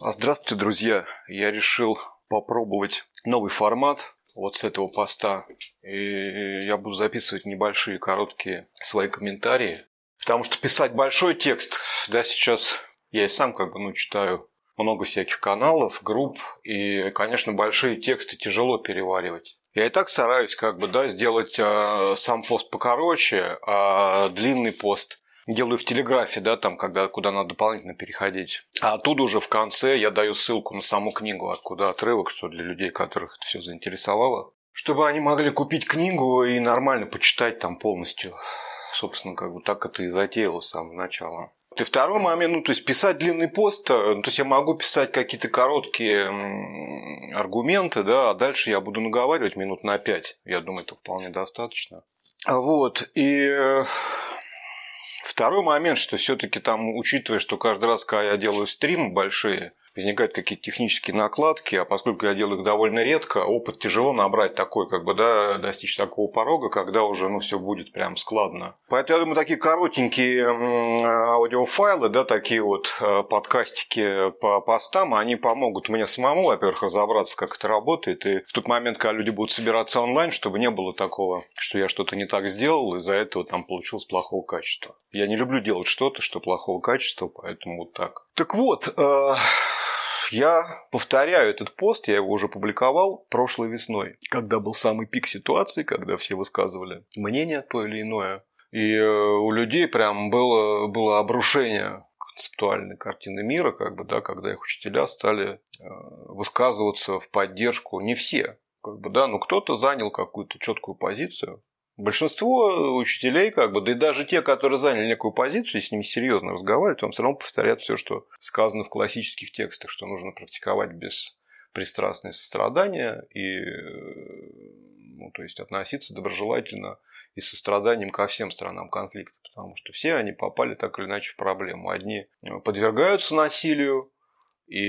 А, здравствуйте, друзья! Я решил попробовать новый формат вот с этого поста. И я буду записывать небольшие, короткие свои комментарии. Потому что писать большой текст, да, сейчас я и сам как бы, ну, читаю много всяких каналов, групп, и, конечно, большие тексты тяжело переваривать. Я и так стараюсь как бы, да, сделать э, сам пост покороче, а длинный пост делаю в телеграфе, да, там, когда, куда надо дополнительно переходить. А оттуда уже в конце я даю ссылку на саму книгу, откуда отрывок, что для людей, которых это все заинтересовало. Чтобы они могли купить книгу и нормально почитать там полностью. Собственно, как бы так это и затеялось с самого начала. И второй момент, ну, то есть писать длинный пост, э, ну, то есть я могу писать какие-то короткие аргументы, да, а дальше я буду наговаривать минут на пять. Я думаю, это вполне достаточно. Вот, и э, Второй момент, что все-таки там, учитывая, что каждый раз, когда я делаю стримы большие, возникают какие-то технические накладки, а поскольку я делаю их довольно редко, опыт тяжело набрать такой, как бы, да, достичь такого порога, когда уже, ну, все будет прям складно. Поэтому, я думаю, такие коротенькие аудиофайлы, да, такие вот э, подкастики по постам, они помогут мне самому, во-первых, разобраться, как это работает, и в тот момент, когда люди будут собираться онлайн, чтобы не было такого, что я что-то не так сделал, из-за этого там получилось плохого качества. Я не люблю делать что-то, что плохого качества, поэтому вот так. Так вот, э, я повторяю этот пост, я его уже публиковал прошлой весной, когда был самый пик ситуации, когда все высказывали мнение то или иное. И э, у людей прям было, было обрушение концептуальной картины мира, как бы, да, когда их учителя стали э, высказываться в поддержку, не все, как бы, да, но кто-то занял какую-то четкую позицию, Большинство учителей, как бы, да и даже те, которые заняли некую позицию, с ними серьезно разговаривать, вам все равно повторяют все, что сказано в классических текстах, что нужно практиковать без пристрастное сострадание и ну, то есть относиться доброжелательно и состраданием ко всем сторонам конфликта, потому что все они попали так или иначе в проблему. Одни подвергаются насилию, и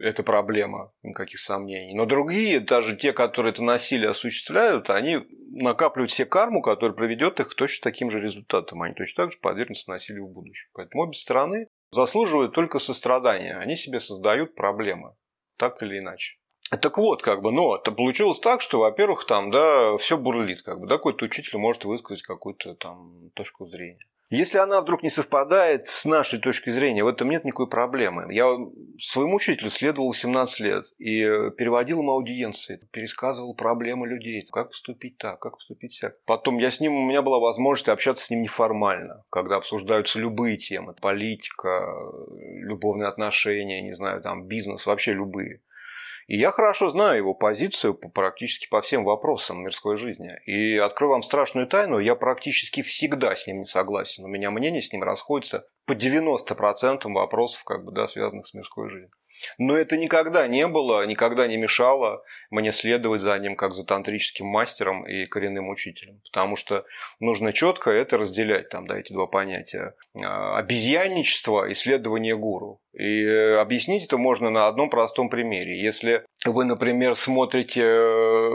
это проблема, никаких сомнений. Но другие, даже те, которые это насилие осуществляют, они накапливают все карму, которая приведет их к точно таким же результатам. Они точно так же подвергнутся насилию в будущем. Поэтому обе стороны заслуживают только сострадания. Они себе создают проблемы, так или иначе. Так вот, как бы, но это получилось так, что, во-первых, там, да, все бурлит, как бы, да, какой-то учитель может высказать какую-то там точку зрения. Если она вдруг не совпадает с нашей точки зрения, в этом нет никакой проблемы. Я своему учителю следовал 17 лет и переводил ему аудиенции, пересказывал проблемы людей, как поступить так, как поступить так. Потом я с ним, у меня была возможность общаться с ним неформально, когда обсуждаются любые темы, политика, любовные отношения, не знаю, там бизнес, вообще любые. И я хорошо знаю его позицию практически по всем вопросам мирской жизни. И открою вам страшную тайну, я практически всегда с ним не согласен. У меня мнение с ним расходится по 90% вопросов, как бы, да, связанных с мирской жизнью. Но это никогда не было, никогда не мешало мне следовать за ним как за тантрическим мастером и коренным учителем. Потому что нужно четко это разделять, там, да, эти два понятия. А, обезьянничество и следование гуру. И э, объяснить это можно на одном простом примере. Если вы, например, смотрите э,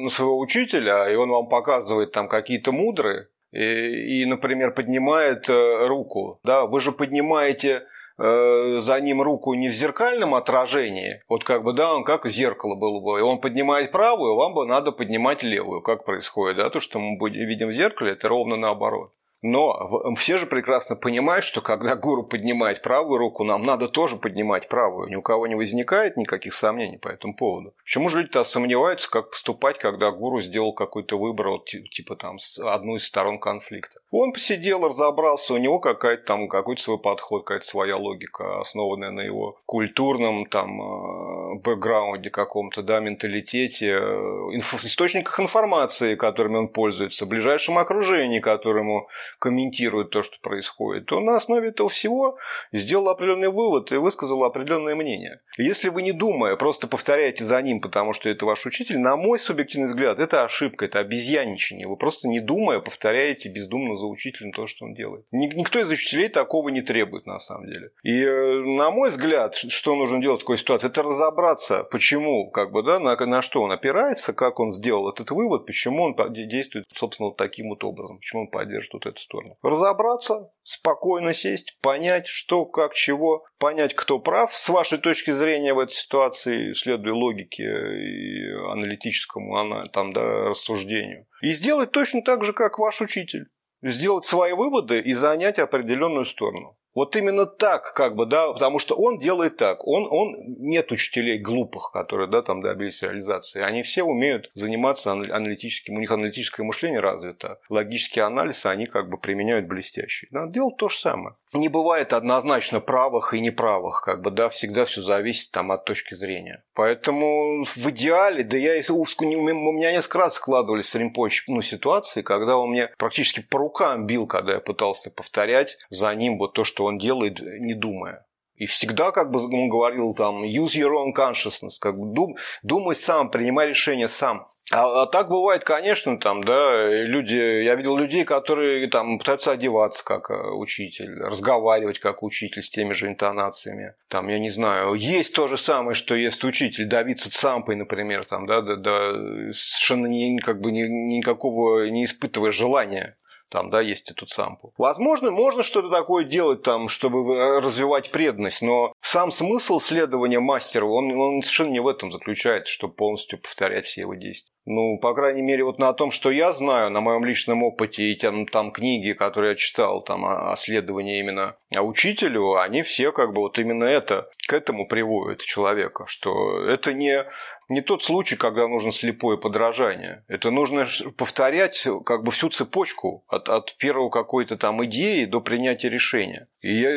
на своего учителя, и он вам показывает там какие-то мудрые, и, например, поднимает э, руку, да, вы же поднимаете Э, за ним руку не в зеркальном отражении, вот как бы, да, он как зеркало было бы, и он поднимает правую, вам бы надо поднимать левую, как происходит, да, то, что мы видим в зеркале, это ровно наоборот. Но все же прекрасно понимают, что когда гуру поднимает правую руку, нам надо тоже поднимать правую. Ни у кого не возникает никаких сомнений по этому поводу. Почему же люди-то сомневаются, как поступать, когда гуру сделал какой-то выбор, вот, типа там, с одной из сторон конфликта? Он посидел, разобрался, у него какая-то там, какой-то свой подход, какая-то своя логика, основанная на его культурном там э, бэкграунде каком-то, да, менталитете, э, инф- источниках информации, которыми он пользуется, ближайшем окружении, которому комментирует то, что происходит, то на основе этого всего сделал определенный вывод и высказал определенное мнение. Если вы не думая, просто повторяете за ним, потому что это ваш учитель, на мой субъективный взгляд, это ошибка, это обезьяничание. Вы просто не думая повторяете бездумно за учителем то, что он делает. Никто из учителей такого не требует на самом деле. И э, на мой взгляд, что нужно делать в такой ситуации, это разобраться, почему, как бы, да, на, на что он опирается, как он сделал этот вывод, почему он действует, собственно, вот таким вот образом, почему он поддерживает вот эту сторону. Разобраться, спокойно сесть, понять, что, как, чего, понять, кто прав с вашей точки зрения в этой ситуации, следуя логике и аналитическому там, да, рассуждению. И сделать точно так же, как ваш учитель. Сделать свои выводы и занять определенную сторону. Вот именно так, как бы, да, потому что он делает так. Он, он нет учителей глупых, которые, да, там добились реализации. Они все умеют заниматься аналитическим, у них аналитическое мышление развито. Логический анализ они как бы применяют блестящий. Надо делать то же самое. Не бывает однозначно правых и неправых, как бы, да, всегда все зависит там от точки зрения. Поэтому в идеале, да я, у меня несколько раз складывались с Римпоч, ну, ситуации, когда он мне практически по рукам бил, когда я пытался повторять за ним вот то, что что он делает, не думая. И всегда, как бы он говорил там, use your own consciousness, как бы дум, думай сам, принимай решение сам. А, а так бывает, конечно, там, да, люди, я видел людей, которые там пытаются одеваться как э, учитель, разговаривать как учитель с теми же интонациями. Там, я не знаю, есть то же самое, что есть учитель, давиться цампой, например, там, да, да, да, совершенно не, как бы ни, никакого не испытывая желания там, да, есть эту сампу. Возможно, можно что-то такое делать там, чтобы развивать преданность, но сам смысл следования мастеру, он, он совершенно не в этом заключается, чтобы полностью повторять все его действия. Ну, по крайней мере, вот на том, что я знаю, на моем личном опыте и там, там книги, которые я читал там о, о следовании именно о учителю, они все как бы вот именно это, к этому приводят человека, что это не, не тот случай, когда нужно слепое подражание. Это нужно повторять как бы всю цепочку от, от первого какой-то там идеи до принятия решения. И я,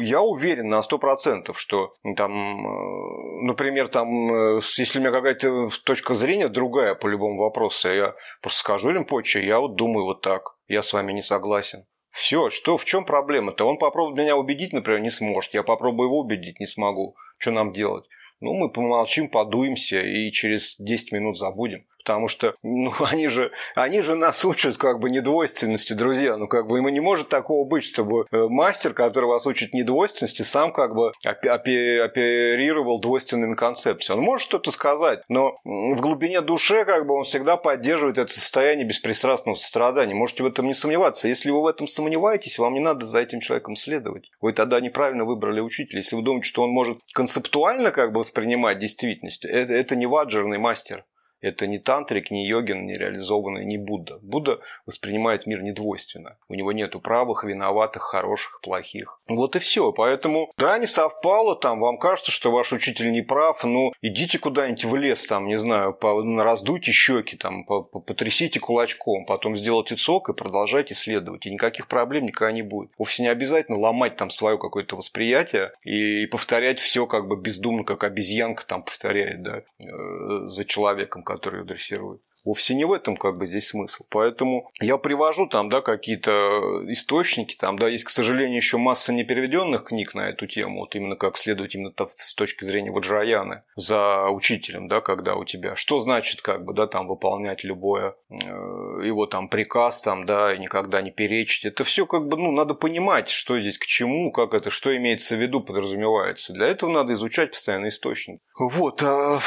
я уверен на сто процентов, что там, э, например, там, э, если у меня какая-то точка зрения другая любому вопросу, я просто скажу им позже, я вот думаю вот так, я с вами не согласен. Все, что, в чем проблема-то? Он попробует меня убедить, например, не сможет. Я попробую его убедить, не смогу. Что нам делать? Ну, мы помолчим, подуемся и через 10 минут забудем потому что ну, они, же, они же нас учат как бы недвойственности, друзья. Ну, как бы ему не может такого быть, чтобы э, мастер, который вас учит недвойственности, сам как бы оперировал двойственными концепциями. Он может что-то сказать, но в глубине души как бы он всегда поддерживает это состояние беспристрастного сострадания. Можете в этом не сомневаться. Если вы в этом сомневаетесь, вам не надо за этим человеком следовать. Вы тогда неправильно выбрали учителя. Если вы думаете, что он может концептуально как бы воспринимать действительность, это, это не ваджерный мастер. Это не тантрик, не йогин, не реализованный, не Будда. Будда воспринимает мир недвойственно. У него нету правых, виноватых, хороших, плохих. Вот и все. Поэтому, да, не совпало, там, вам кажется, что ваш учитель не прав, ну, идите куда-нибудь в лес, там, не знаю, по, раздуйте щеки, там, по, по, потрясите кулачком, потом сделайте цок и продолжайте следовать. И никаких проблем никогда не будет. Вовсе не обязательно ломать там свое какое-то восприятие и повторять все как бы бездумно, как обезьянка там повторяет, да, э, за человеком, которые дрессируют. Вовсе не в этом как бы здесь смысл. Поэтому я привожу там, да, какие-то источники, там, да, есть, к сожалению, еще масса непереведенных книг на эту тему, вот именно как следовать именно с точки зрения Ваджраяны за учителем, да, когда у тебя, что значит, как бы, да, там, выполнять любое э, его там приказ, там, да, и никогда не перечить. Это все как бы, ну, надо понимать, что здесь к чему, как это, что имеется в виду, подразумевается. Для этого надо изучать постоянно источник. Вот, а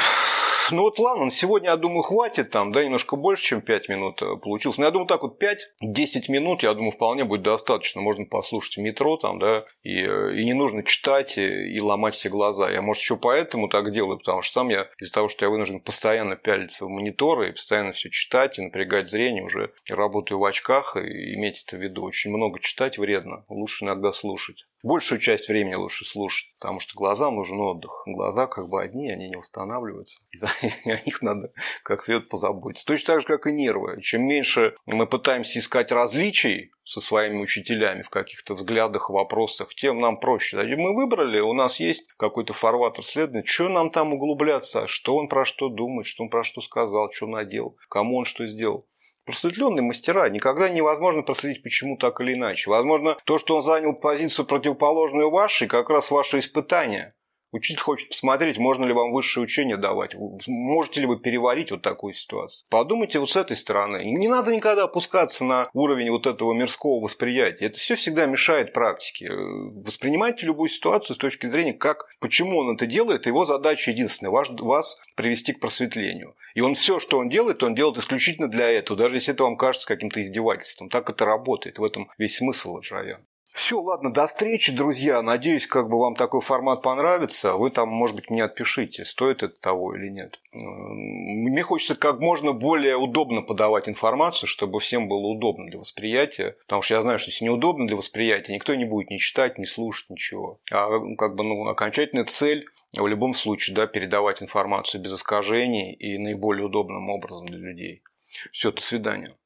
ну вот ладно, сегодня, я думаю, хватит там, да, немножко больше, чем 5 минут э, получилось. Но я думаю, так вот 5-10 минут, я думаю, вполне будет достаточно. Можно послушать метро там, да, и, э, и не нужно читать и, и ломать все глаза. Я, может, еще поэтому так делаю, потому что сам я из-за того, что я вынужден постоянно пялиться в мониторы и постоянно все читать и напрягать зрение, уже работаю в очках, и иметь это в виду. Очень много читать вредно, лучше иногда слушать большую часть времени лучше слушать, потому что глазам нужен отдых. Глаза как бы одни, они не восстанавливаются. И за, о них надо как следует позаботиться. Точно так же, как и нервы. Чем меньше мы пытаемся искать различий со своими учителями в каких-то взглядах, вопросах, тем нам проще. Мы выбрали, у нас есть какой-то фарватер следования, что нам там углубляться, что он про что думает, что он про что сказал, что надел, кому он что сделал просветленные мастера. Никогда невозможно проследить, почему так или иначе. Возможно, то, что он занял позицию противоположную вашей, как раз ваше испытание. Учитель хочет посмотреть, можно ли вам высшее учение давать. Можете ли вы переварить вот такую ситуацию. Подумайте вот с этой стороны. Не надо никогда опускаться на уровень вот этого мирского восприятия. Это все всегда мешает практике. Воспринимайте любую ситуацию с точки зрения, как, почему он это делает. Его задача единственная – вас привести к просветлению. И он все, что он делает, он делает исключительно для этого, даже если это вам кажется каким-то издевательством. Так это работает. В этом весь смысл Аджая. Все, ладно, до встречи, друзья. Надеюсь, как бы вам такой формат понравится. Вы там, может быть, мне отпишите, стоит это того или нет. Мне хочется как можно более удобно подавать информацию, чтобы всем было удобно для восприятия. Потому что я знаю, что если неудобно для восприятия, никто не будет ни читать, ни слушать, ничего. А как бы ну, окончательная цель в любом случае да, передавать информацию без искажений и наиболее удобным образом для людей. Все, до свидания.